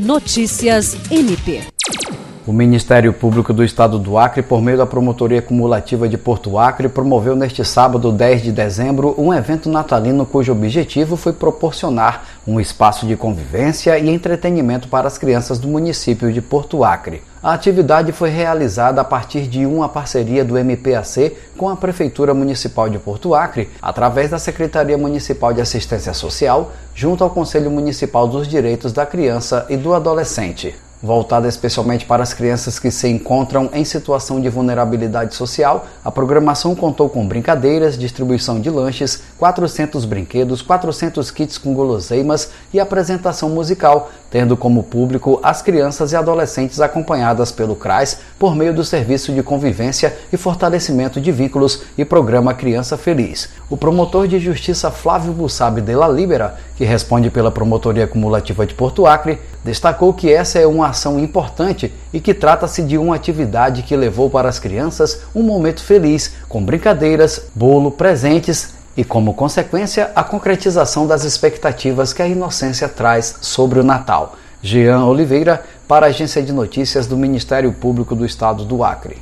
Notícias MP. O Ministério Público do Estado do Acre, por meio da Promotoria Cumulativa de Porto Acre, promoveu neste sábado, 10 de dezembro, um evento natalino cujo objetivo foi proporcionar um espaço de convivência e entretenimento para as crianças do município de Porto Acre. A atividade foi realizada a partir de uma parceria do MPAC com a Prefeitura Municipal de Porto Acre, através da Secretaria Municipal de Assistência Social, junto ao Conselho Municipal dos Direitos da Criança e do Adolescente voltada especialmente para as crianças que se encontram em situação de vulnerabilidade social, a programação contou com brincadeiras, distribuição de lanches, 400 brinquedos, 400 kits com guloseimas e apresentação musical, tendo como público as crianças e adolescentes acompanhadas pelo CRAS por meio do Serviço de Convivência e Fortalecimento de Vínculos e Programa Criança Feliz. O promotor de justiça Flávio Bussabi de la Libera, que responde pela Promotoria Cumulativa de Porto Acre, destacou que essa é uma ação importante e que trata-se de uma atividade que levou para as crianças um momento feliz, com brincadeiras, bolo, presentes e, como consequência, a concretização das expectativas que a inocência traz sobre o Natal. Jean Oliveira, para a Agência de Notícias do Ministério Público do Estado do Acre.